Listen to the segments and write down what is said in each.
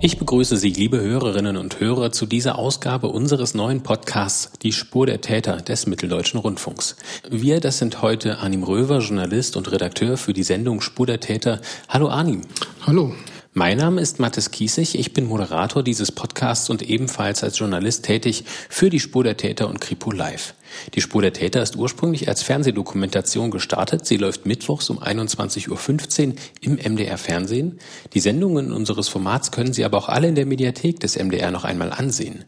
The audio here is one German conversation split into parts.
Ich begrüße Sie, liebe Hörerinnen und Hörer, zu dieser Ausgabe unseres neuen Podcasts Die Spur der Täter des Mitteldeutschen Rundfunks. Wir, das sind heute Arnim Röver, Journalist und Redakteur für die Sendung Spur der Täter. Hallo Arnim. Hallo. Mein Name ist Mathis Kiesig, ich bin Moderator dieses Podcasts und ebenfalls als Journalist tätig für die Spur der Täter und Kripo Live. Die Spur der Täter ist ursprünglich als Fernsehdokumentation gestartet. Sie läuft mittwochs um 21.15 Uhr im MDR Fernsehen. Die Sendungen unseres Formats können Sie aber auch alle in der Mediathek des MDR noch einmal ansehen.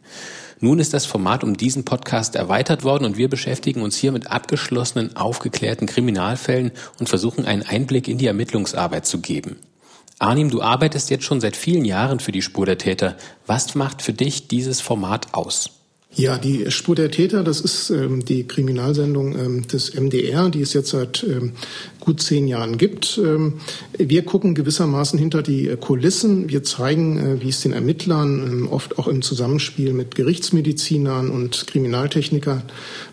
Nun ist das Format um diesen Podcast erweitert worden und wir beschäftigen uns hier mit abgeschlossenen, aufgeklärten Kriminalfällen und versuchen einen Einblick in die Ermittlungsarbeit zu geben. Arnim, du arbeitest jetzt schon seit vielen Jahren für die Spur der Täter. Was macht für dich dieses Format aus? Ja, die Spur der Täter, das ist ähm, die Kriminalsendung ähm, des MDR, die es jetzt seit ähm, gut zehn Jahren gibt. Ähm, wir gucken gewissermaßen hinter die äh, Kulissen. Wir zeigen, äh, wie es den Ermittlern, ähm, oft auch im Zusammenspiel mit Gerichtsmedizinern und Kriminaltechnikern,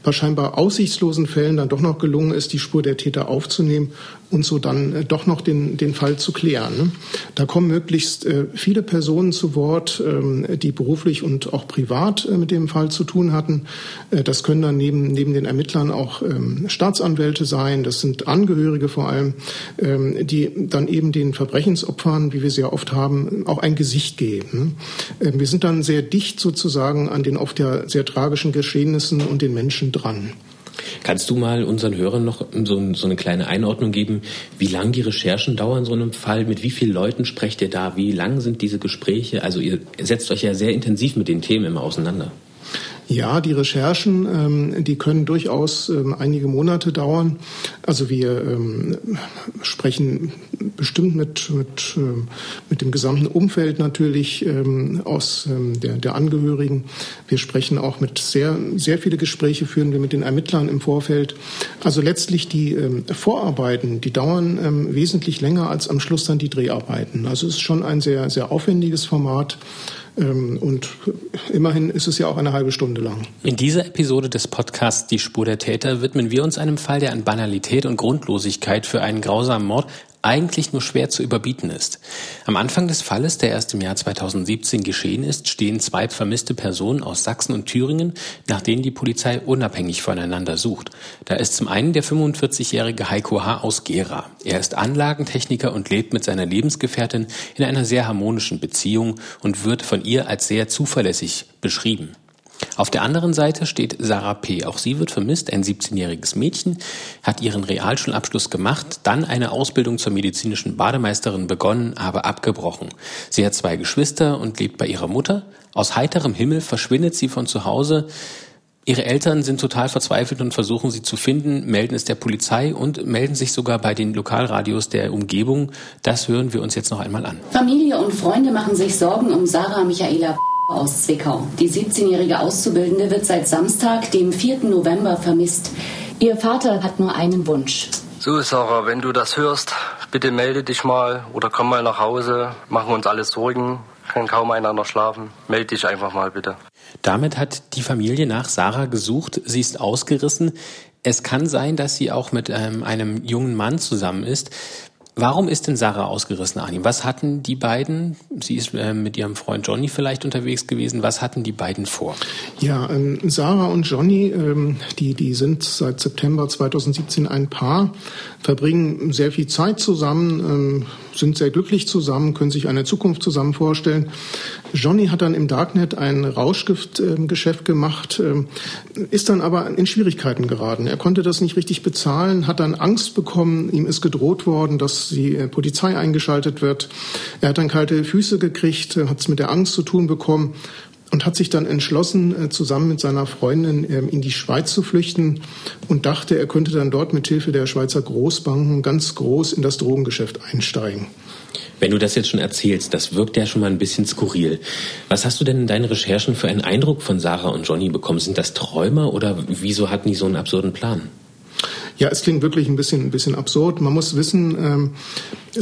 bei scheinbar aussichtslosen Fällen dann doch noch gelungen ist, die Spur der Täter aufzunehmen und so dann äh, doch noch den, den Fall zu klären. Ne? Da kommen möglichst viele Personen zu Wort, ähm, die beruflich und auch privat mit dem Fall zu tun hatten. Das können dann neben, neben den Ermittlern auch Staatsanwälte sein, das sind Angehörige Angehörige vor allem, ähm, die dann eben den Verbrechensopfern, wie wir sie ja oft haben, auch ein Gesicht geben. Ähm, wir sind dann sehr dicht sozusagen an den oft ja sehr tragischen Geschehnissen und den Menschen dran. Kannst du mal unseren Hörern noch so, so, eine kleine Einordnung geben, wie lang die Recherchen dauern so einem Fall? Mit wie vielen Leuten sprecht ihr da? Wie lang sind diese Gespräche? Also ihr setzt euch ja sehr intensiv mit den Themen immer auseinander. Ja, die Recherchen, ähm, die können durchaus ähm, einige Monate dauern. Also wir ähm, sprechen bestimmt mit, mit, ähm, mit dem gesamten Umfeld natürlich ähm, aus ähm, der, der Angehörigen. Wir sprechen auch mit sehr, sehr viele Gespräche führen wir mit den Ermittlern im Vorfeld. Also letztlich die Vorarbeiten, die dauern wesentlich länger als am Schluss dann die Dreharbeiten. Also es ist schon ein sehr, sehr aufwendiges Format. Ähm, und immerhin ist es ja auch eine halbe Stunde lang. In dieser Episode des Podcasts Die Spur der Täter widmen wir uns einem Fall, der an Banalität und Grundlosigkeit für einen grausamen Mord eigentlich nur schwer zu überbieten ist. Am Anfang des Falles, der erst im Jahr 2017 geschehen ist, stehen zwei vermisste Personen aus Sachsen und Thüringen, nach denen die Polizei unabhängig voneinander sucht. Da ist zum einen der 45-jährige Heiko H. aus Gera. Er ist Anlagentechniker und lebt mit seiner Lebensgefährtin in einer sehr harmonischen Beziehung und wird von ihr als sehr zuverlässig beschrieben. Auf der anderen Seite steht Sarah P. Auch sie wird vermisst. Ein 17-jähriges Mädchen hat ihren Realschulabschluss gemacht, dann eine Ausbildung zur medizinischen Bademeisterin begonnen, aber abgebrochen. Sie hat zwei Geschwister und lebt bei ihrer Mutter. Aus heiterem Himmel verschwindet sie von zu Hause. Ihre Eltern sind total verzweifelt und versuchen sie zu finden, melden es der Polizei und melden sich sogar bei den Lokalradios der Umgebung. Das hören wir uns jetzt noch einmal an. Familie und Freunde machen sich Sorgen um Sarah Michaela aus Zwickau. Die 17-jährige Auszubildende wird seit Samstag, dem 4. November, vermisst. Ihr Vater hat nur einen Wunsch. So, Sarah, wenn du das hörst, bitte melde dich mal oder komm mal nach Hause. Machen uns alle Sorgen. Kann kaum einer noch schlafen. Melde dich einfach mal bitte. Damit hat die Familie nach Sarah gesucht. Sie ist ausgerissen. Es kann sein, dass sie auch mit ähm, einem jungen Mann zusammen ist. Warum ist denn Sarah ausgerissen, Arnim? Was hatten die beiden? Sie ist äh, mit ihrem Freund Johnny vielleicht unterwegs gewesen. Was hatten die beiden vor? Ja, ähm, Sarah und Johnny, ähm, die, die sind seit September 2017 ein Paar, verbringen sehr viel Zeit zusammen, ähm, sind sehr glücklich zusammen, können sich eine Zukunft zusammen vorstellen. Johnny hat dann im Darknet ein Rauschgiftgeschäft gemacht, ähm, ist dann aber in Schwierigkeiten geraten. Er konnte das nicht richtig bezahlen, hat dann Angst bekommen, ihm ist gedroht worden, dass die äh, Polizei eingeschaltet wird. Er hat dann kalte Füße gekriegt, hat es mit der Angst zu tun bekommen und hat sich dann entschlossen, äh, zusammen mit seiner Freundin ähm, in die Schweiz zu flüchten und dachte, er könnte dann dort mit Hilfe der Schweizer Großbanken ganz groß in das Drogengeschäft einsteigen. Wenn du das jetzt schon erzählst, das wirkt ja schon mal ein bisschen skurril. Was hast du denn in deinen Recherchen für einen Eindruck von Sarah und Johnny bekommen? Sind das Träumer oder wieso hatten die so einen absurden Plan? Ja, es klingt wirklich ein bisschen, ein bisschen absurd. Man muss wissen, ähm,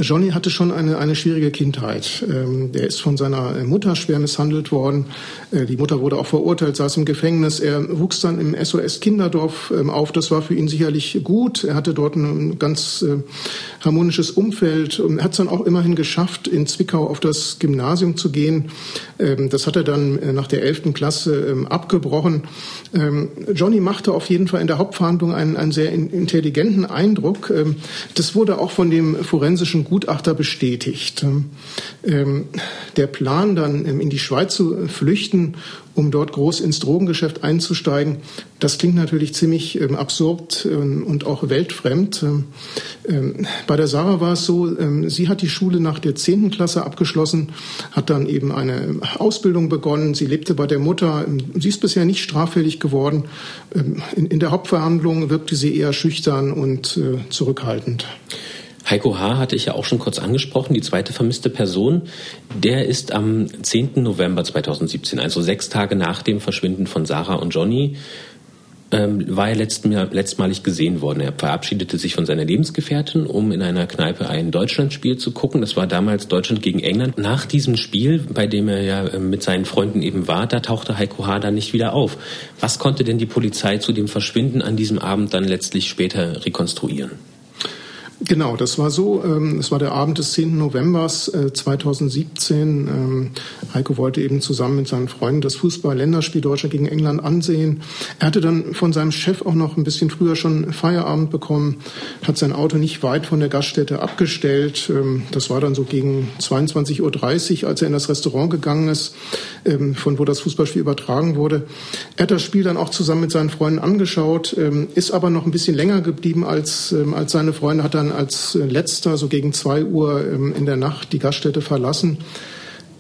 Johnny hatte schon eine, eine schwierige Kindheit. Ähm, der ist von seiner Mutter schwer misshandelt worden. Äh, die Mutter wurde auch verurteilt, saß im Gefängnis. Er wuchs dann im SOS Kinderdorf ähm, auf. Das war für ihn sicherlich gut. Er hatte dort ein ganz äh, harmonisches Umfeld und hat es dann auch immerhin geschafft, in Zwickau auf das Gymnasium zu gehen. Ähm, das hat er dann äh, nach der 11. Klasse ähm, abgebrochen. Ähm, Johnny machte auf jeden Fall in der Hauptverhandlung einen, einen sehr intelligenten Eindruck. Ähm, das wurde auch von dem forensischen Gutachter bestätigt. Ähm, der Plan, dann ähm, in die Schweiz zu flüchten, um dort groß ins Drogengeschäft einzusteigen, das klingt natürlich ziemlich ähm, absurd und auch weltfremd. Bei der Sarah war es so, sie hat die Schule nach der zehnten Klasse abgeschlossen, hat dann eben eine Ausbildung begonnen. Sie lebte bei der Mutter. Sie ist bisher nicht straffällig geworden. In, in der Hauptverhandlung wirkte sie eher schüchtern und äh, zurückhaltend. Heiko H. hatte ich ja auch schon kurz angesprochen, die zweite vermisste Person. Der ist am 10. November 2017, also sechs Tage nach dem Verschwinden von Sarah und Johnny, ähm, war er letztmalig gesehen worden. Er verabschiedete sich von seiner Lebensgefährtin, um in einer Kneipe ein Deutschlandspiel zu gucken. Das war damals Deutschland gegen England. Nach diesem Spiel, bei dem er ja äh, mit seinen Freunden eben war, da tauchte Heiko H. dann nicht wieder auf. Was konnte denn die Polizei zu dem Verschwinden an diesem Abend dann letztlich später rekonstruieren? Genau, das war so. Ähm, es war der Abend des 10. November 2017. Ähm, Heiko wollte eben zusammen mit seinen Freunden das Fußball-Länderspiel Deutschland gegen England ansehen. Er hatte dann von seinem Chef auch noch ein bisschen früher schon Feierabend bekommen, hat sein Auto nicht weit von der Gaststätte abgestellt. Ähm, das war dann so gegen 22.30 Uhr, als er in das Restaurant gegangen ist, von wo das Fußballspiel übertragen wurde. Er hat das Spiel dann auch zusammen mit seinen Freunden angeschaut, ist aber noch ein bisschen länger geblieben als, als seine Freunde, hat dann als letzter so gegen zwei Uhr ähm, in der Nacht die Gaststätte verlassen.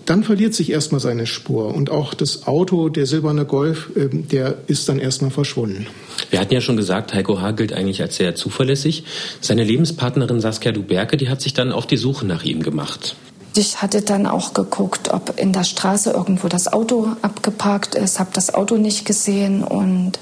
Dann verliert sich erstmal seine Spur und auch das Auto, der silberne Golf, ähm, der ist dann erstmal verschwunden. Wir hatten ja schon gesagt, Heiko H. gilt eigentlich als sehr zuverlässig. Seine Lebenspartnerin Saskia Duberke, die hat sich dann auf die Suche nach ihm gemacht. Ich hatte dann auch geguckt, ob in der Straße irgendwo das Auto abgeparkt ist, habe das Auto nicht gesehen und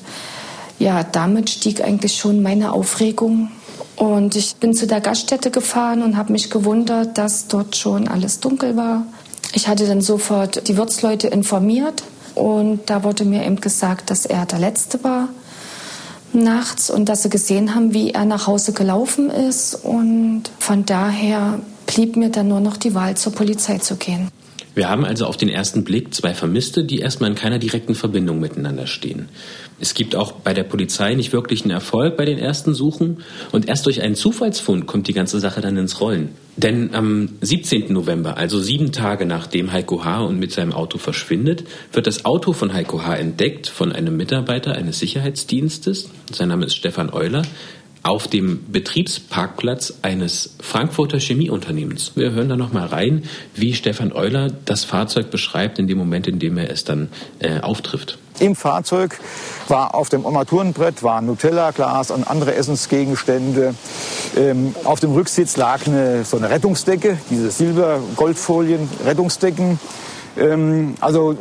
ja, damit stieg eigentlich schon meine Aufregung und ich bin zu der Gaststätte gefahren und habe mich gewundert, dass dort schon alles dunkel war. Ich hatte dann sofort die Wirtsleute informiert und da wurde mir eben gesagt, dass er der Letzte war nachts und dass sie gesehen haben, wie er nach Hause gelaufen ist. Und von daher blieb mir dann nur noch die Wahl, zur Polizei zu gehen. Wir haben also auf den ersten Blick zwei Vermisste, die erstmal in keiner direkten Verbindung miteinander stehen. Es gibt auch bei der Polizei nicht wirklich einen Erfolg bei den ersten Suchen und erst durch einen Zufallsfund kommt die ganze Sache dann ins Rollen. Denn am 17. November, also sieben Tage nachdem Heiko H. und mit seinem Auto verschwindet, wird das Auto von Heiko H. entdeckt von einem Mitarbeiter eines Sicherheitsdienstes. Sein Name ist Stefan Euler auf dem Betriebsparkplatz eines Frankfurter Chemieunternehmens. Wir hören da noch mal rein, wie Stefan Euler das Fahrzeug beschreibt in dem Moment, in dem er es dann äh, auftrifft. Im Fahrzeug war auf dem Armaturenbrett waren Nutella-Glas und andere Essensgegenstände. Ähm, auf dem Rücksitz lag eine, so eine Rettungsdecke, diese Silber-Goldfolien-Rettungsdecken. Ähm, also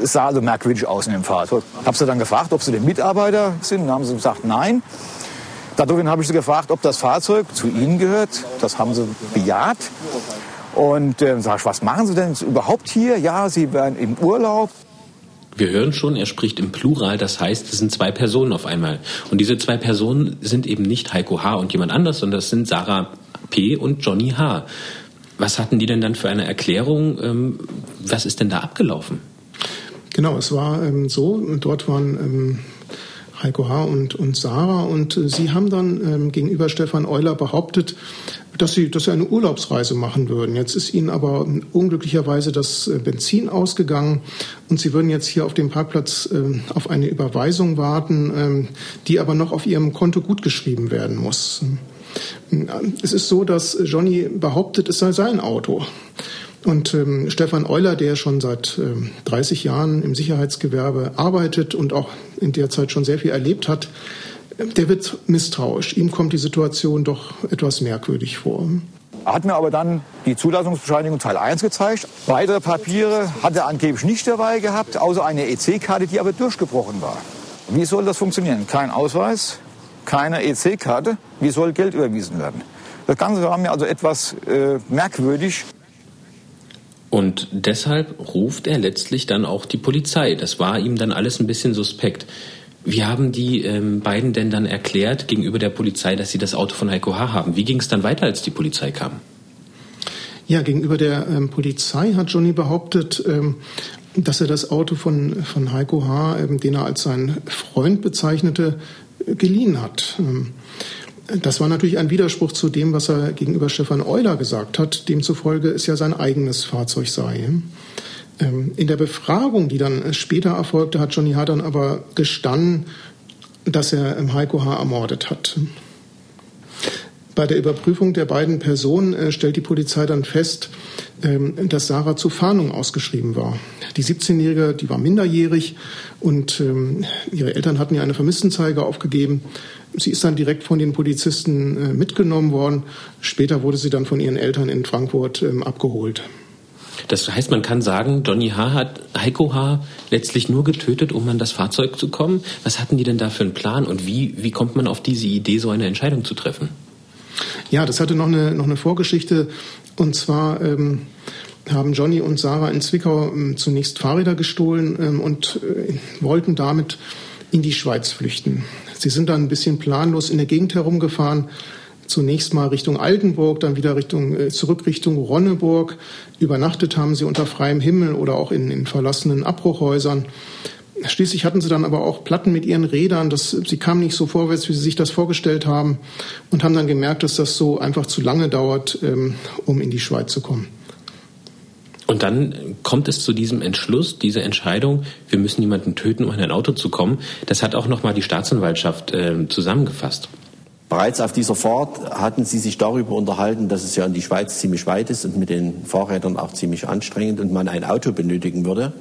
es sah also merkwürdig aus in dem Fahrzeug. Habe sie dann gefragt, ob sie den Mitarbeiter sind. Dann haben sie gesagt, nein. Daraufhin habe ich sie gefragt, ob das Fahrzeug zu ihnen gehört. Das haben sie bejaht. Und äh, sag ich, was machen Sie denn überhaupt hier? Ja, Sie wären im Urlaub. Wir hören schon, er spricht im Plural, das heißt, es sind zwei Personen auf einmal. Und diese zwei Personen sind eben nicht Heiko H. und jemand anders, sondern das sind Sarah P. und Johnny H. Was hatten die denn dann für eine Erklärung? Ähm, was ist denn da abgelaufen? Genau, es war ähm, so, dort waren ähm, Heiko H. und, und Sarah. Und äh, sie haben dann ähm, gegenüber Stefan Euler behauptet, dass sie, dass sie eine Urlaubsreise machen würden. Jetzt ist ihnen aber unglücklicherweise das äh, Benzin ausgegangen und sie würden jetzt hier auf dem Parkplatz äh, auf eine Überweisung warten, ähm, die aber noch auf ihrem Konto gutgeschrieben werden muss. Es ist so, dass Johnny behauptet, es sei sein Auto. Und ähm, Stefan Euler, der schon seit ähm, 30 Jahren im Sicherheitsgewerbe arbeitet und auch in der Zeit schon sehr viel erlebt hat, der wird misstrauisch. Ihm kommt die Situation doch etwas merkwürdig vor. Er hat mir aber dann die Zulassungsbescheinigung Teil 1 gezeigt. Weitere Papiere hat er angeblich nicht dabei gehabt, außer eine EC-Karte, die aber durchgebrochen war. Wie soll das funktionieren? Kein Ausweis, keine EC-Karte. Wie soll Geld überwiesen werden? Das Ganze war mir also etwas äh, merkwürdig. Und deshalb ruft er letztlich dann auch die Polizei. Das war ihm dann alles ein bisschen suspekt. Wie haben die ähm, beiden denn dann erklärt gegenüber der Polizei, dass sie das Auto von Heiko H. haben? Wie ging es dann weiter, als die Polizei kam? Ja, gegenüber der ähm, Polizei hat Johnny behauptet, ähm, dass er das Auto von, von Heiko H., ähm, den er als seinen Freund bezeichnete, geliehen hat. Ähm, das war natürlich ein Widerspruch zu dem, was er gegenüber Stefan Euler gesagt hat, demzufolge es ja sein eigenes Fahrzeug sei. Ähm, in der Befragung, die dann später erfolgte, hat Johnny H. dann aber gestanden, dass er Heiko H. ermordet hat. Bei der Überprüfung der beiden Personen äh, stellt die Polizei dann fest, ähm, dass Sarah zur Fahndung ausgeschrieben war. Die 17-Jährige, die war minderjährig und ähm, ihre Eltern hatten ihr eine Vermisstenzeige aufgegeben. Sie ist dann direkt von den Polizisten äh, mitgenommen worden. Später wurde sie dann von ihren Eltern in Frankfurt ähm, abgeholt. Das heißt, man kann sagen, Johnny H. hat Heiko H. letztlich nur getötet, um an das Fahrzeug zu kommen. Was hatten die denn da für einen Plan und wie, wie kommt man auf diese Idee, so eine Entscheidung zu treffen? Ja, das hatte noch eine, noch eine Vorgeschichte. Und zwar ähm, haben Johnny und Sarah in Zwickau ähm, zunächst Fahrräder gestohlen ähm, und äh, wollten damit in die Schweiz flüchten. Sie sind dann ein bisschen planlos in der Gegend herumgefahren. Zunächst mal Richtung Altenburg, dann wieder Richtung, äh, zurück Richtung Ronneburg. Übernachtet haben sie unter freiem Himmel oder auch in, in verlassenen Abbruchhäusern. Schließlich hatten sie dann aber auch Platten mit ihren Rädern. Das, sie kamen nicht so vorwärts, wie sie sich das vorgestellt haben und haben dann gemerkt, dass das so einfach zu lange dauert, ähm, um in die Schweiz zu kommen. Und dann kommt es zu diesem Entschluss, diese Entscheidung, wir müssen jemanden töten, um in ein Auto zu kommen. Das hat auch nochmal die Staatsanwaltschaft äh, zusammengefasst. Bereits auf dieser Fahrt hatten sie sich darüber unterhalten, dass es ja in die Schweiz ziemlich weit ist und mit den Fahrrädern auch ziemlich anstrengend und man ein Auto benötigen würde.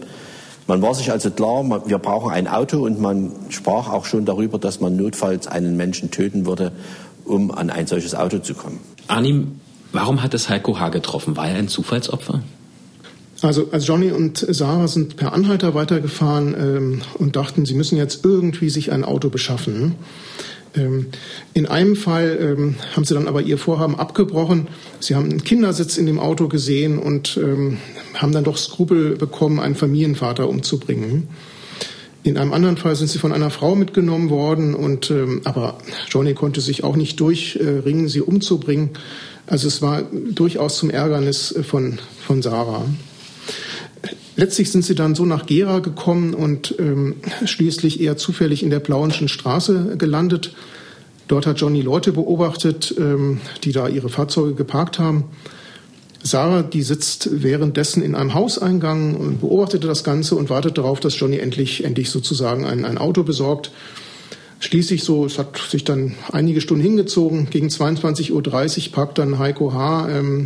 Man war sich also klar, wir brauchen ein Auto und man sprach auch schon darüber, dass man notfalls einen Menschen töten würde, um an ein solches Auto zu kommen. Arnim, warum hat es Heiko H. getroffen? War er ein Zufallsopfer? Also, also Johnny und Sarah sind per Anhalter weitergefahren ähm, und dachten, sie müssen jetzt irgendwie sich ein Auto beschaffen. Ähm, in einem Fall ähm, haben sie dann aber ihr Vorhaben abgebrochen. Sie haben einen Kindersitz in dem Auto gesehen und ähm, haben dann doch Skrupel bekommen, einen Familienvater umzubringen. In einem anderen Fall sind sie von einer Frau mitgenommen worden und aber Johnny konnte sich auch nicht durchringen, sie umzubringen. Also es war durchaus zum Ärgernis von, von Sarah. Letztlich sind sie dann so nach Gera gekommen und ähm, schließlich eher zufällig in der Plauenschen Straße gelandet. Dort hat Johnny Leute beobachtet, ähm, die da ihre Fahrzeuge geparkt haben. Sarah, die sitzt währenddessen in einem Hauseingang und beobachtete das Ganze und wartet darauf, dass Johnny endlich, endlich sozusagen ein, ein Auto besorgt. Schließlich so, es hat sich dann einige Stunden hingezogen. Gegen 22.30 Uhr parkt dann Heiko H. Ähm,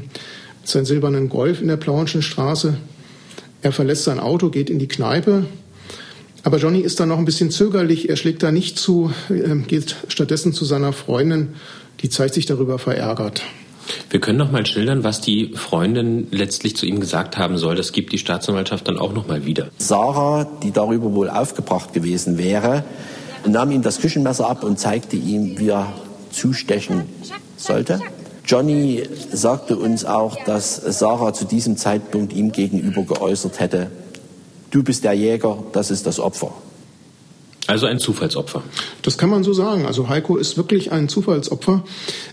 mit seinem silbernen Golf in der Plauenschen Straße. Er verlässt sein Auto, geht in die Kneipe, aber Johnny ist da noch ein bisschen zögerlich. Er schlägt da nicht zu, ähm, geht stattdessen zu seiner Freundin. Die zeigt sich darüber verärgert. Wir können noch mal schildern, was die Freundin letztlich zu ihm gesagt haben soll. Das gibt die Staatsanwaltschaft dann auch noch mal wieder. Sarah, die darüber wohl aufgebracht gewesen wäre, nahm ihm das Küchenmesser ab und zeigte ihm, wie er zustechen sollte. Johnny sagte uns auch, dass Sarah zu diesem Zeitpunkt ihm gegenüber geäußert hätte, du bist der Jäger, das ist das Opfer. Also ein Zufallsopfer. Das kann man so sagen. Also Heiko ist wirklich ein Zufallsopfer.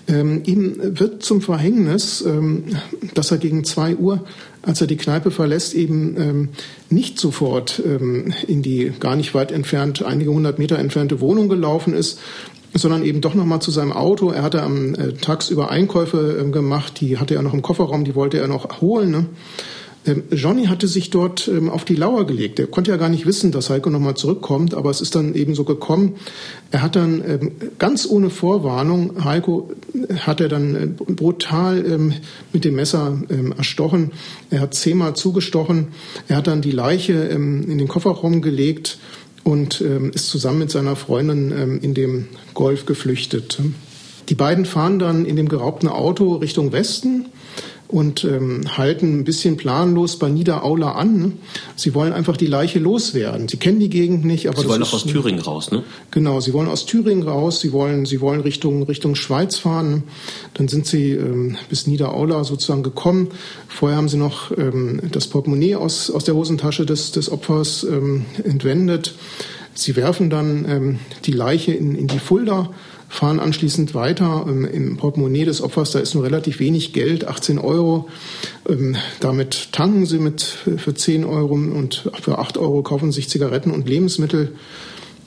Ähm, ihm wird zum Verhängnis, ähm, dass er gegen zwei Uhr, als er die Kneipe verlässt, eben ähm, nicht sofort ähm, in die gar nicht weit entfernt, einige hundert Meter entfernte Wohnung gelaufen ist, sondern eben doch noch mal zu seinem Auto. Er hatte am äh, tagsüber Einkäufe äh, gemacht, die hatte er noch im Kofferraum, die wollte er noch holen. Ne? Ähm, Johnny hatte sich dort ähm, auf die Lauer gelegt. Er konnte ja gar nicht wissen, dass Heiko nochmal zurückkommt, aber es ist dann eben so gekommen. Er hat dann ähm, ganz ohne Vorwarnung, Heiko äh, hat er dann äh, brutal mit dem Messer erstochen. Er hat zehnmal zugestochen. Er hat dann die Leiche in den Kofferraum gelegt und ist zusammen mit seiner Freundin in dem Golf geflüchtet. Die beiden fahren dann in dem geraubten Auto Richtung Westen und ähm, halten ein bisschen planlos bei Niederaula an. Sie wollen einfach die Leiche loswerden. Sie kennen die Gegend nicht, aber sie wollen auch aus Thüringen raus, ne? Genau, sie wollen aus Thüringen raus. Sie wollen, sie wollen Richtung Richtung Schweiz fahren. Dann sind sie ähm, bis Niederaula sozusagen gekommen. Vorher haben sie noch ähm, das Portemonnaie aus aus der Hosentasche des des Opfers ähm, entwendet. Sie werfen dann ähm, die Leiche in, in die Fulda fahren anschließend weiter. Ähm, Im Portemonnaie des Opfers, da ist nur relativ wenig Geld, 18 Euro. Ähm, damit tanken sie mit für 10 Euro und für 8 Euro kaufen sich Zigaretten und Lebensmittel.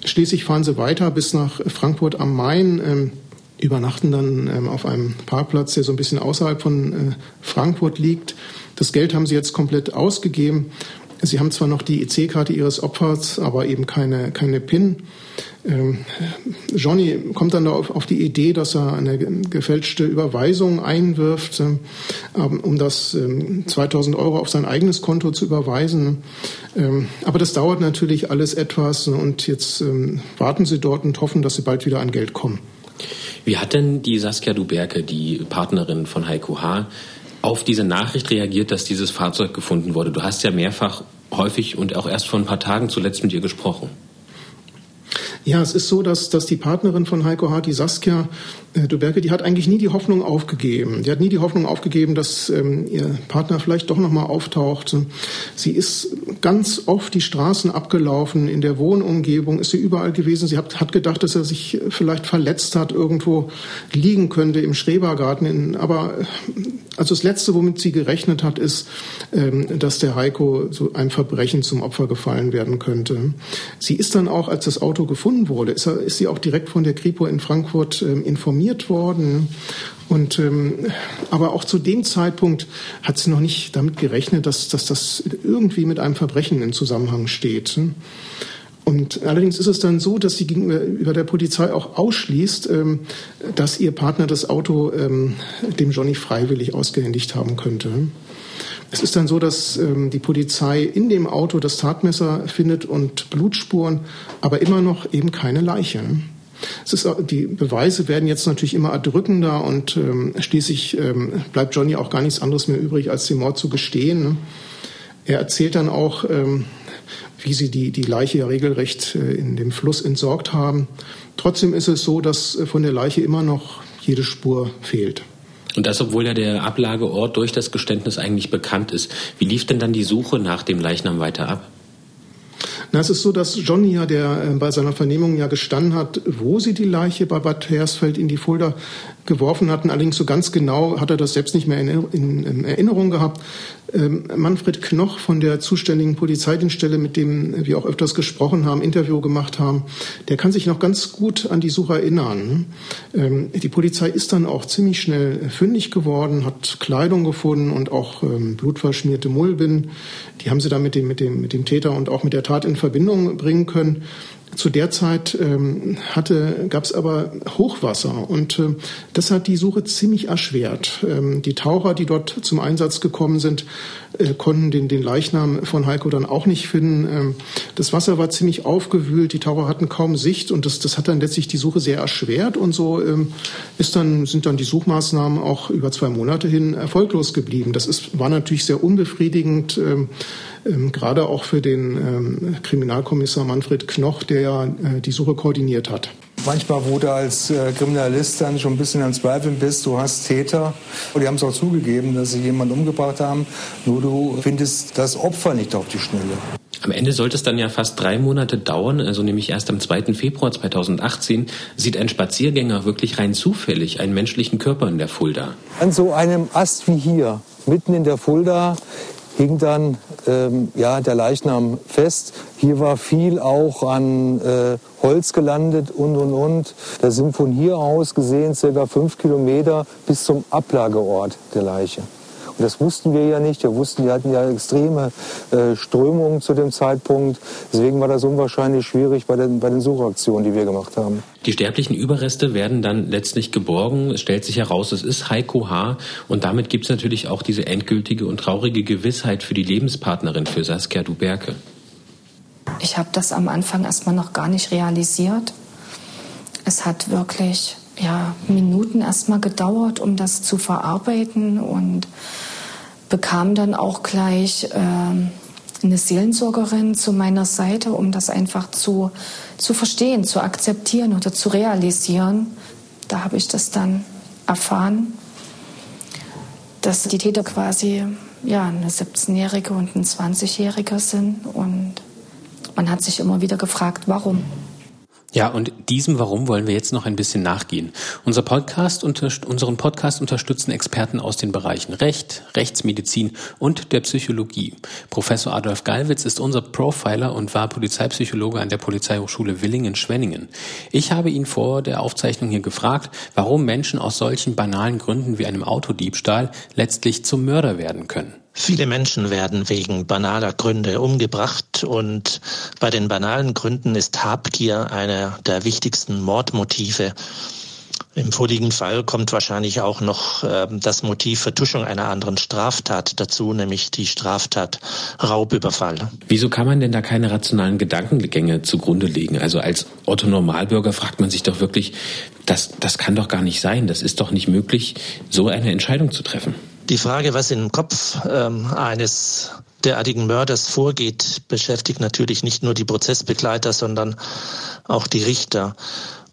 Schließlich fahren sie weiter bis nach Frankfurt am Main, ähm, übernachten dann auf einem Parkplatz, der so ein bisschen außerhalb von äh, Frankfurt liegt. Das Geld haben sie jetzt komplett ausgegeben. Sie haben zwar noch die EC-Karte Ihres Opfers, aber eben keine, keine PIN. Ähm, Johnny kommt dann auf, die Idee, dass er eine gefälschte Überweisung einwirft, äh, um das äh, 2000 Euro auf sein eigenes Konto zu überweisen. Ähm, aber das dauert natürlich alles etwas und jetzt ähm, warten sie dort und hoffen, dass sie bald wieder an Geld kommen. Wie hat denn die Saskia Duberke, die Partnerin von Heiko H., auf diese Nachricht reagiert, dass dieses Fahrzeug gefunden wurde? Du hast ja mehrfach häufig und auch erst vor ein paar Tagen zuletzt mit ihr gesprochen. Ja, es ist so, dass, dass die Partnerin von Heiko Hart, Saskia äh, Duberke, die hat eigentlich nie die Hoffnung aufgegeben. Die hat nie die Hoffnung aufgegeben, dass ähm, ihr Partner vielleicht doch nochmal auftaucht. Sie ist ganz oft die Straßen abgelaufen. In der Wohnumgebung ist sie überall gewesen. Sie hat, hat gedacht, dass er sich vielleicht verletzt hat, irgendwo liegen könnte im Schrebergarten. Aber also das Letzte, womit sie gerechnet hat, ist, ähm, dass der Heiko so ein Verbrechen zum Opfer gefallen werden könnte. Sie ist dann auch, als das Auto gefunden wurde, ist, ist sie auch direkt von der Kripo in Frankfurt ähm, informiert worden. Und ähm, aber auch zu dem Zeitpunkt hat sie noch nicht damit gerechnet, dass, dass das irgendwie mit einem Verbrechen in Zusammenhang steht. Und allerdings ist es dann so, dass sie gegenüber der Polizei auch ausschließt, ähm, dass ihr Partner das Auto ähm, dem Johnny freiwillig ausgehändigt haben könnte. Es ist dann so, dass ähm, die Polizei in dem Auto das Tatmesser findet und Blutspuren, aber immer noch eben keine Leiche. Es ist, die Beweise werden jetzt natürlich immer erdrückender und ähm, schließlich ähm, bleibt Johnny auch gar nichts anderes mehr übrig, als den Mord zu gestehen. Er erzählt dann auch, ähm, wie sie die, die Leiche ja regelrecht äh, in dem Fluss entsorgt haben. Trotzdem ist es so, dass äh, von der Leiche immer noch jede Spur fehlt. Und das, obwohl ja der Ablageort durch das Geständnis eigentlich bekannt ist. Wie lief denn dann die Suche nach dem Leichnam weiter ab? Na, es ist so, dass Johnny ja, der äh, bei seiner Vernehmung ja gestanden hat, wo sie die Leiche bei Bad Hersfeld in die Fulda geworfen hatten. Allerdings so ganz genau hat er das selbst nicht mehr in, in, in Erinnerung gehabt. Ähm, Manfred Knoch von der zuständigen Polizeidienststelle, mit dem wir auch öfters gesprochen haben, Interview gemacht haben, der kann sich noch ganz gut an die Suche erinnern. Ähm, die Polizei ist dann auch ziemlich schnell fündig geworden, hat Kleidung gefunden und auch ähm, blutverschmierte Mullbinden. Die haben sie dann mit dem, mit, dem, mit dem Täter und auch mit der Tat in Verbindung bringen können. Zu der Zeit ähm, hatte, gab es aber Hochwasser und äh, das hat die Suche ziemlich erschwert. Ähm, die Taucher, die dort zum Einsatz gekommen sind, äh, konnten den, den Leichnam von Heiko dann auch nicht finden. Ähm, das Wasser war ziemlich aufgewühlt, die Taucher hatten kaum Sicht und das, das hat dann letztlich die Suche sehr erschwert und so ähm, ist dann, sind dann die Suchmaßnahmen auch über zwei Monate hin erfolglos geblieben. Das ist, war natürlich sehr unbefriedigend. Ähm, ähm, gerade auch für den ähm, Kriminalkommissar Manfred Knoch, der ja äh, die Suche koordiniert hat. Manchmal, wo du als äh, Kriminalist dann schon ein bisschen an Zweifeln bist, du hast Täter, und die haben es auch zugegeben, dass sie jemanden umgebracht haben, nur du findest das Opfer nicht auf die Schnelle. Am Ende sollte es dann ja fast drei Monate dauern, also nämlich erst am 2. Februar 2018 sieht ein Spaziergänger wirklich rein zufällig einen menschlichen Körper in der Fulda. An so einem Ast wie hier, mitten in der Fulda, hing dann ähm, ja, der Leichnam fest. Hier war viel auch an äh, Holz gelandet und, und, und. Da sind von hier aus gesehen circa fünf Kilometer bis zum Ablageort der Leiche. Das wussten wir ja nicht. Wir wussten, wir hatten ja extreme äh, Strömungen zu dem Zeitpunkt. Deswegen war das unwahrscheinlich schwierig bei den, bei den Suchaktionen, die wir gemacht haben. Die sterblichen Überreste werden dann letztlich geborgen. Es stellt sich heraus, es ist Heiko H. Und damit gibt es natürlich auch diese endgültige und traurige Gewissheit für die Lebenspartnerin, für Saskia Duberke. Ich habe das am Anfang erstmal noch gar nicht realisiert. Es hat wirklich ja, Minuten erstmal gedauert, um das zu verarbeiten und bekam dann auch gleich äh, eine Seelensorgerin zu meiner Seite, um das einfach zu, zu verstehen, zu akzeptieren oder zu realisieren. Da habe ich das dann erfahren, dass die Täter quasi ja, eine 17-Jährige und ein 20-Jähriger sind. Und man hat sich immer wieder gefragt, warum. Ja, und diesem Warum wollen wir jetzt noch ein bisschen nachgehen. Unser Podcast unseren Podcast unterstützen Experten aus den Bereichen Recht, Rechtsmedizin und der Psychologie. Professor Adolf Gallwitz ist unser Profiler und war Polizeipsychologe an der Polizeihochschule Willingen-Schwenningen. Ich habe ihn vor der Aufzeichnung hier gefragt, warum Menschen aus solchen banalen Gründen wie einem Autodiebstahl letztlich zum Mörder werden können. Viele Menschen werden wegen banaler Gründe umgebracht und bei den banalen Gründen ist Habgier einer der wichtigsten Mordmotive. Im vorliegenden Fall kommt wahrscheinlich auch noch äh, das Motiv Vertuschung einer anderen Straftat dazu, nämlich die Straftat Raubüberfall. Wieso kann man denn da keine rationalen Gedankengänge zugrunde legen? Also als Otto Normalbürger fragt man sich doch wirklich, das, das kann doch gar nicht sein, das ist doch nicht möglich, so eine Entscheidung zu treffen. Die Frage, was im Kopf ähm, eines derartigen Mörders vorgeht, beschäftigt natürlich nicht nur die Prozessbegleiter, sondern auch die Richter.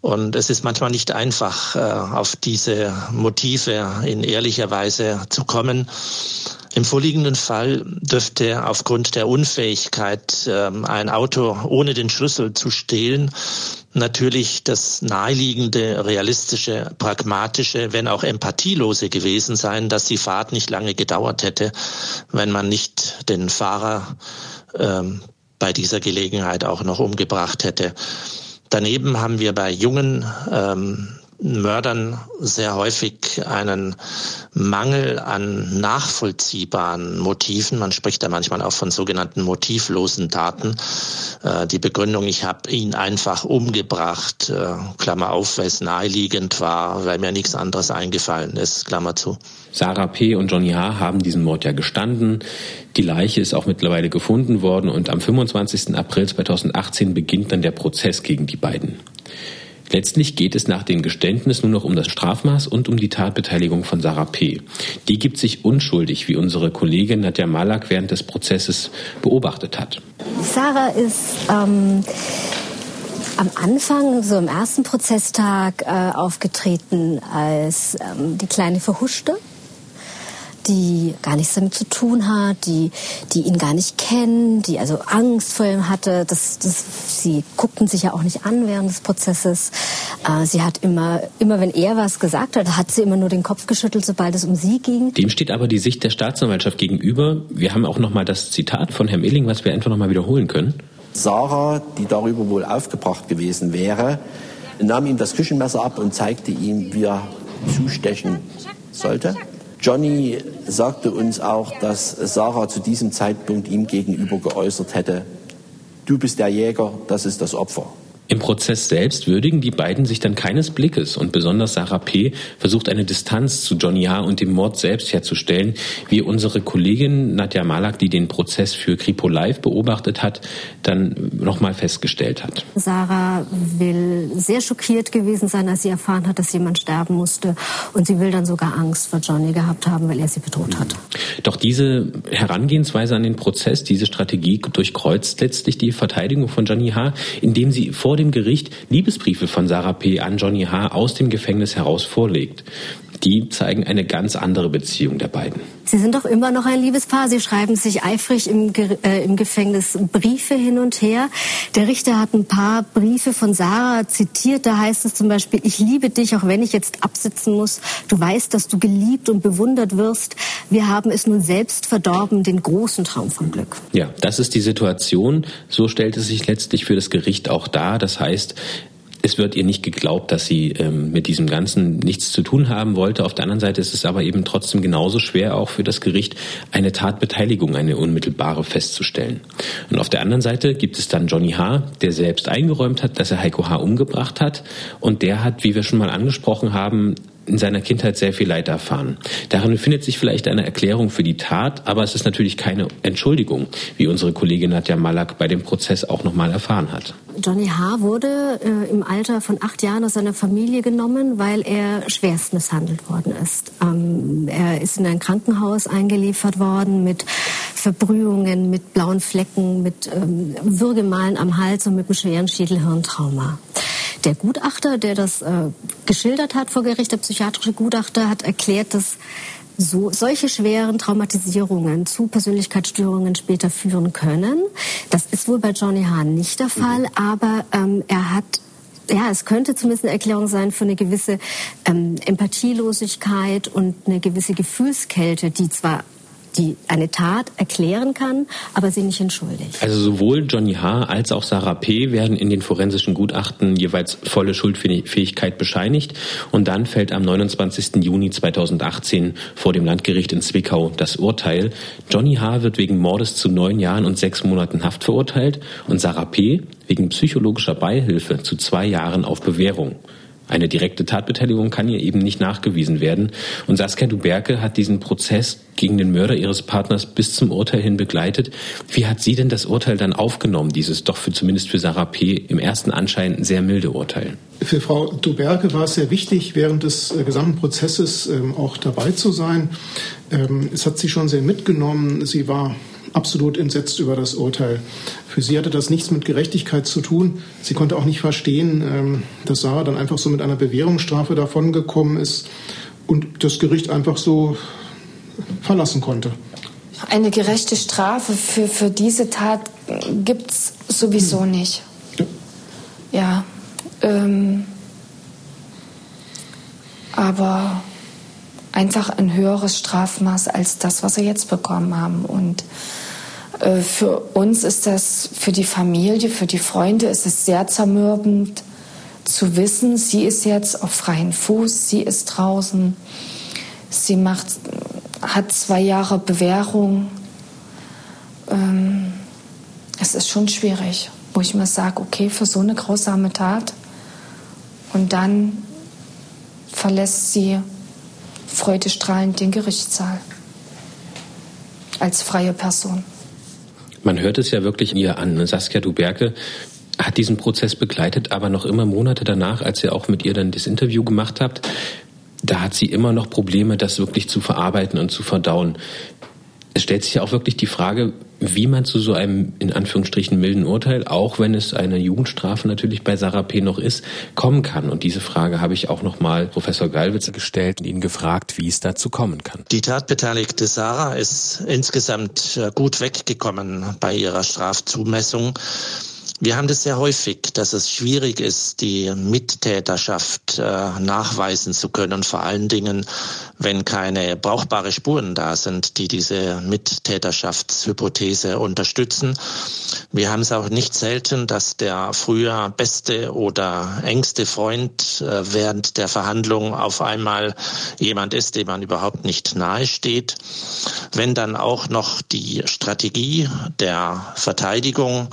Und es ist manchmal nicht einfach, äh, auf diese Motive in ehrlicher Weise zu kommen. Im vorliegenden Fall dürfte aufgrund der Unfähigkeit, ähm, ein Auto ohne den Schlüssel zu stehlen, natürlich das naheliegende, realistische, pragmatische, wenn auch empathielose gewesen sein, dass die Fahrt nicht lange gedauert hätte, wenn man nicht den Fahrer ähm, bei dieser Gelegenheit auch noch umgebracht hätte. Daneben haben wir bei jungen ähm, Mördern sehr häufig einen Mangel an nachvollziehbaren Motiven. Man spricht da manchmal auch von sogenannten motivlosen Taten. Äh, die Begründung, ich habe ihn einfach umgebracht, äh, Klammer auf, weil es naheliegend war, weil mir nichts anderes eingefallen ist, Klammer zu. Sarah P. und Johnny H. haben diesen Mord ja gestanden. Die Leiche ist auch mittlerweile gefunden worden und am 25. April 2018 beginnt dann der Prozess gegen die beiden. Letztlich geht es nach dem Geständnis nur noch um das Strafmaß und um die Tatbeteiligung von Sarah P. Die gibt sich unschuldig, wie unsere Kollegin Nadja Malak während des Prozesses beobachtet hat. Sarah ist ähm, am Anfang, so im ersten Prozesstag, äh, aufgetreten als ähm, die kleine Verhuschte die gar nichts damit zu tun hat, die, die ihn gar nicht kennen, die also Angst vor ihm hatte. Das, das, sie guckten sich ja auch nicht an während des Prozesses. Äh, sie hat immer, immer wenn er was gesagt hat, hat sie immer nur den Kopf geschüttelt, sobald es um sie ging. Dem steht aber die Sicht der Staatsanwaltschaft gegenüber. Wir haben auch noch mal das Zitat von Herrn Illing, was wir einfach noch mal wiederholen können. Sarah, die darüber wohl aufgebracht gewesen wäre, nahm ihm das Küchenmesser ab und zeigte ihm, wie er zustechen sollte. Johnny sagte uns auch, dass Sarah zu diesem Zeitpunkt ihm gegenüber geäußert hätte, du bist der Jäger, das ist das Opfer. Im Prozess selbst würdigen die beiden sich dann keines Blickes und besonders Sarah P. versucht eine Distanz zu Johnny H. und dem Mord selbst herzustellen, wie unsere Kollegin Nadja Malak, die den Prozess für Kripo Live beobachtet hat, dann nochmal festgestellt hat. Sarah will sehr schockiert gewesen sein, als sie erfahren hat, dass jemand sterben musste und sie will dann sogar Angst vor Johnny gehabt haben, weil er sie bedroht hat. Doch diese Herangehensweise an den Prozess, diese Strategie durchkreuzt letztlich die Verteidigung von Johnny H., indem sie vor dem Gericht Liebesbriefe von Sarah P. an Johnny H. aus dem Gefängnis heraus vorlegt. Die zeigen eine ganz andere Beziehung der beiden. Sie sind doch immer noch ein Liebespaar. Sie schreiben sich eifrig im, äh, im Gefängnis Briefe hin und her. Der Richter hat ein paar Briefe von Sarah zitiert. Da heißt es zum Beispiel, ich liebe dich, auch wenn ich jetzt absitzen muss. Du weißt, dass du geliebt und bewundert wirst. Wir haben es nun selbst verdorben, den großen Traum vom Glück. Ja, das ist die Situation. So stellt es sich letztlich für das Gericht auch dar. Das heißt, es wird ihr nicht geglaubt, dass sie ähm, mit diesem Ganzen nichts zu tun haben wollte. Auf der anderen Seite ist es aber eben trotzdem genauso schwer, auch für das Gericht eine Tatbeteiligung, eine unmittelbare festzustellen. Und auf der anderen Seite gibt es dann Johnny H., der selbst eingeräumt hat, dass er Heiko H. umgebracht hat. Und der hat, wie wir schon mal angesprochen haben, in seiner Kindheit sehr viel Leid erfahren. Darin findet sich vielleicht eine Erklärung für die Tat, aber es ist natürlich keine Entschuldigung, wie unsere Kollegin Nadja Malak bei dem Prozess auch nochmal erfahren hat. Johnny H. wurde äh, im Alter von acht Jahren aus seiner Familie genommen, weil er schwerst misshandelt worden ist. Ähm, er ist in ein Krankenhaus eingeliefert worden mit Verbrühungen, mit blauen Flecken, mit ähm, Würgemalen am Hals und mit einem schweren Schädelhirntrauma. Der Gutachter, der das äh, geschildert hat vor Gericht, der psychiatrische Gutachter, hat erklärt, dass so, solche schweren Traumatisierungen zu Persönlichkeitsstörungen später führen können. Das ist wohl bei Johnny Hahn nicht der Fall, mhm. aber ähm, er hat ja, es könnte zumindest eine Erklärung sein für eine gewisse ähm, Empathielosigkeit und eine gewisse Gefühlskälte, die zwar die eine Tat erklären kann, aber sie nicht entschuldigt. Also sowohl Johnny H. als auch Sarah P. werden in den forensischen Gutachten jeweils volle Schuldfähigkeit bescheinigt und dann fällt am 29. Juni 2018 vor dem Landgericht in Zwickau das Urteil. Johnny H. wird wegen Mordes zu neun Jahren und sechs Monaten Haft verurteilt und Sarah P. wegen psychologischer Beihilfe zu zwei Jahren auf Bewährung. Eine direkte Tatbeteiligung kann ihr eben nicht nachgewiesen werden. Und Saskia Duberke hat diesen Prozess gegen den Mörder ihres Partners bis zum Urteil hin begleitet. Wie hat sie denn das Urteil dann aufgenommen, dieses doch für, zumindest für Sarah P. im ersten Anschein sehr milde Urteil? Für Frau Duberke war es sehr wichtig, während des äh, gesamten Prozesses ähm, auch dabei zu sein. Ähm, es hat sie schon sehr mitgenommen. Sie war absolut entsetzt über das Urteil. Für sie hatte das nichts mit Gerechtigkeit zu tun. Sie konnte auch nicht verstehen, ähm, dass Sarah dann einfach so mit einer Bewährungsstrafe davongekommen ist und das Gericht einfach so verlassen konnte. Eine gerechte Strafe für, für diese Tat gibt es sowieso hm. nicht. Ja. ja ähm, aber einfach ein höheres Strafmaß als das, was sie jetzt bekommen haben. Und für uns ist das, für die Familie, für die Freunde ist es sehr zermürbend zu wissen, sie ist jetzt auf freien Fuß, sie ist draußen, sie macht, hat zwei Jahre Bewährung. Ähm, es ist schon schwierig, wo ich mir sage, okay, für so eine grausame Tat und dann verlässt sie freudestrahlend den Gerichtssaal als freie Person. Man hört es ja wirklich ihr an. Ne? Saskia Duberke hat diesen Prozess begleitet, aber noch immer Monate danach, als ihr auch mit ihr dann das Interview gemacht habt, da hat sie immer noch Probleme, das wirklich zu verarbeiten und zu verdauen. Es stellt sich ja auch wirklich die Frage, wie man zu so einem in Anführungsstrichen milden Urteil, auch wenn es eine Jugendstrafe natürlich bei Sarah P. noch ist, kommen kann. Und diese Frage habe ich auch nochmal Professor Gallwitzer gestellt und ihn gefragt, wie es dazu kommen kann. Die tatbeteiligte Sarah ist insgesamt äh, gut weggekommen bei ihrer Strafzumessung. Wir haben das sehr häufig, dass es schwierig ist, die Mittäterschaft äh, nachweisen zu können, vor allen Dingen, wenn keine brauchbare Spuren da sind, die diese Mittäterschaftshypothese unterstützen. Wir haben es auch nicht selten, dass der früher beste oder engste Freund äh, während der Verhandlung auf einmal jemand ist, dem man überhaupt nicht nahe steht. Wenn dann auch noch die Strategie der Verteidigung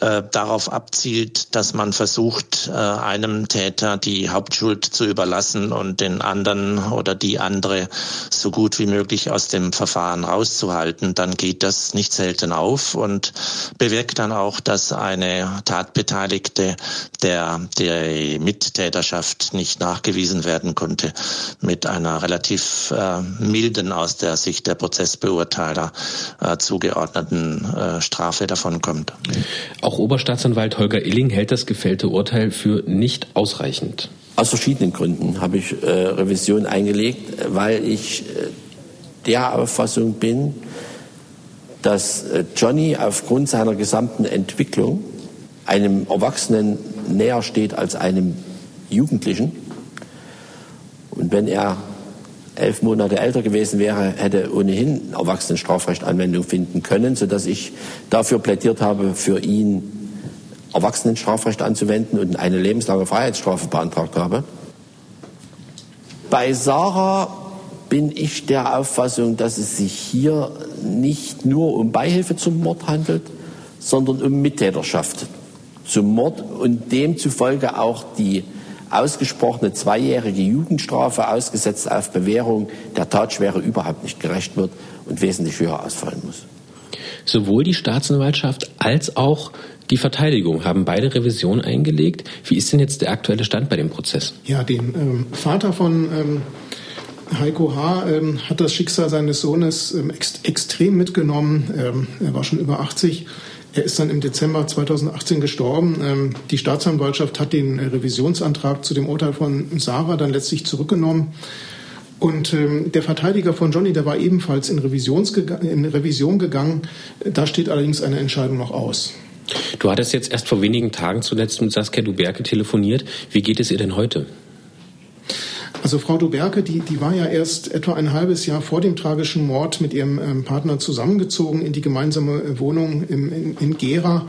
äh, darauf abzielt, dass man versucht, äh, einem Täter die Hauptschuld zu überlassen und den anderen oder die andere so gut wie möglich aus dem Verfahren rauszuhalten, dann geht das nicht selten auf und bewirkt dann auch, dass eine Tatbeteiligte der, der Mittäterschaft nicht nachgewiesen werden konnte, mit einer relativ äh, milden aus der Sicht der Prozessbeurteiler äh, zugeordneten äh, Strafe davonkommt. Auch Oberstaatsanwalt Holger Illing hält das gefällte Urteil für nicht ausreichend. Aus verschiedenen Gründen habe ich äh, Revision eingelegt, weil ich äh, der Auffassung bin, dass äh, Johnny aufgrund seiner gesamten Entwicklung einem Erwachsenen näher steht als einem Jugendlichen. Und wenn er elf Monate älter gewesen wäre, hätte ohnehin Erwachsenenstrafrecht Anwendung finden können, sodass ich dafür plädiert habe, für ihn Erwachsenenstrafrecht anzuwenden und eine lebenslange Freiheitsstrafe beantragt habe. Bei Sarah bin ich der Auffassung, dass es sich hier nicht nur um Beihilfe zum Mord handelt, sondern um Mittäterschaft zum Mord und demzufolge auch die ausgesprochene zweijährige Jugendstrafe ausgesetzt auf Bewährung der Tatschwere überhaupt nicht gerecht wird und wesentlich höher ausfallen muss. Sowohl die Staatsanwaltschaft als auch die Verteidigung haben beide Revision eingelegt. Wie ist denn jetzt der aktuelle Stand bei dem Prozess? Ja, den ähm, Vater von ähm, Heiko H. Ähm, hat das Schicksal seines Sohnes ähm, ex extrem mitgenommen. Ähm, er war schon über 80. Er ist dann im Dezember 2018 gestorben. Ähm, die Staatsanwaltschaft hat den Revisionsantrag zu dem Urteil von Sarah dann letztlich zurückgenommen. Und ähm, der Verteidiger von Johnny, der war ebenfalls in, in Revision gegangen. Da steht allerdings eine Entscheidung noch aus. Du hattest jetzt erst vor wenigen Tagen zuletzt mit Saskia Duberke telefoniert. Wie geht es ihr denn heute? Also Frau Duberke, die, die war ja erst etwa ein halbes Jahr vor dem tragischen Mord mit ihrem ähm, Partner zusammengezogen in die gemeinsame äh, Wohnung im, in, in Gera.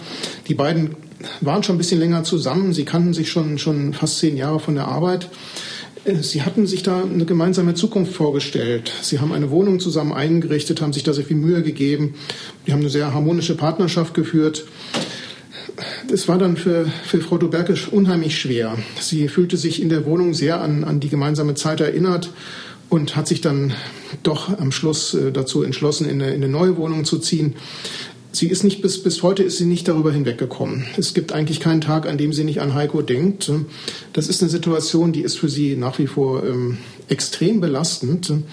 Die beiden waren schon ein bisschen länger zusammen. Sie kannten sich schon, schon fast zehn Jahre von der Arbeit. Äh, sie hatten sich da eine gemeinsame Zukunft vorgestellt. Sie haben eine Wohnung zusammen eingerichtet, haben sich da sehr viel Mühe gegeben. Die haben eine sehr harmonische Partnerschaft geführt. Das war dann für, für Frau Duberke unheimlich schwer. Sie fühlte sich in der Wohnung sehr an, an die gemeinsame Zeit erinnert und hat sich dann doch am Schluss äh, dazu entschlossen, in eine, in eine neue Wohnung zu ziehen. Sie ist nicht bis, bis heute ist sie nicht darüber hinweggekommen. Es gibt eigentlich keinen Tag, an dem sie nicht an Heiko denkt. Das ist eine Situation, die ist für sie nach wie vor ähm, extrem belastend. Im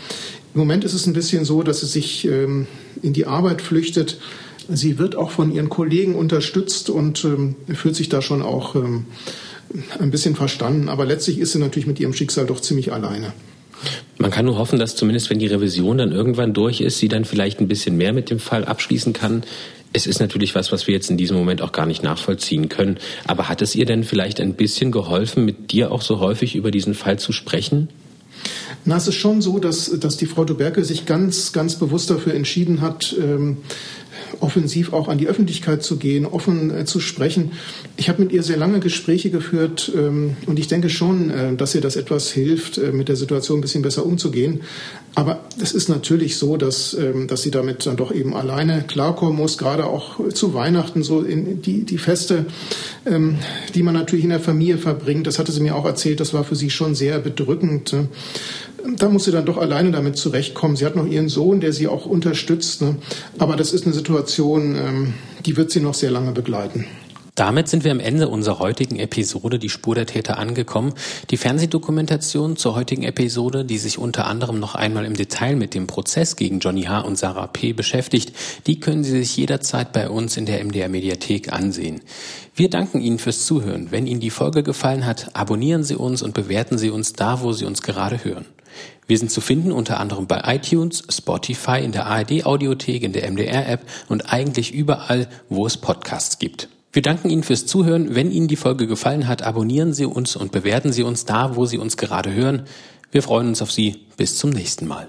Moment ist es ein bisschen so, dass sie sich ähm, in die Arbeit flüchtet. Sie wird auch von ihren Kollegen unterstützt und ähm, fühlt sich da schon auch ähm, ein bisschen verstanden. Aber letztlich ist sie natürlich mit ihrem Schicksal doch ziemlich alleine. Man kann nur hoffen, dass zumindest wenn die Revision dann irgendwann durch ist, sie dann vielleicht ein bisschen mehr mit dem Fall abschließen kann. Es ist natürlich was, was wir jetzt in diesem Moment auch gar nicht nachvollziehen können. Aber hat es ihr denn vielleicht ein bisschen geholfen, mit dir auch so häufig über diesen Fall zu sprechen? Na, es ist schon so, dass, dass die Frau Duberke sich ganz, ganz bewusst dafür entschieden hat, ähm, offensiv auch an die Öffentlichkeit zu gehen, offen äh, zu sprechen. Ich habe mit ihr sehr lange Gespräche geführt ähm, und ich denke schon, äh, dass ihr das etwas hilft, äh, mit der Situation ein bisschen besser umzugehen. Aber es ist natürlich so, dass, ähm, dass sie damit dann doch eben alleine klarkommen muss, gerade auch zu Weihnachten, so in die, die Feste, ähm, die man natürlich in der Familie verbringt. Das hatte sie mir auch erzählt, das war für sie schon sehr bedrückend. Ne? Da muss sie dann doch alleine damit zurechtkommen. Sie hat noch ihren Sohn, der sie auch unterstützt. Ne? Aber das ist eine Situation, ähm, die wird sie noch sehr lange begleiten. Damit sind wir am Ende unserer heutigen Episode Die Spur der Täter angekommen. Die Fernsehdokumentation zur heutigen Episode, die sich unter anderem noch einmal im Detail mit dem Prozess gegen Johnny H. und Sarah P. beschäftigt, die können Sie sich jederzeit bei uns in der MDR Mediathek ansehen. Wir danken Ihnen fürs Zuhören. Wenn Ihnen die Folge gefallen hat, abonnieren Sie uns und bewerten Sie uns da, wo Sie uns gerade hören. Wir sind zu finden unter anderem bei iTunes, Spotify, in der ARD Audiothek, in der MDR App und eigentlich überall, wo es Podcasts gibt. Wir danken Ihnen fürs Zuhören. Wenn Ihnen die Folge gefallen hat, abonnieren Sie uns und bewerten Sie uns da, wo Sie uns gerade hören. Wir freuen uns auf Sie. Bis zum nächsten Mal.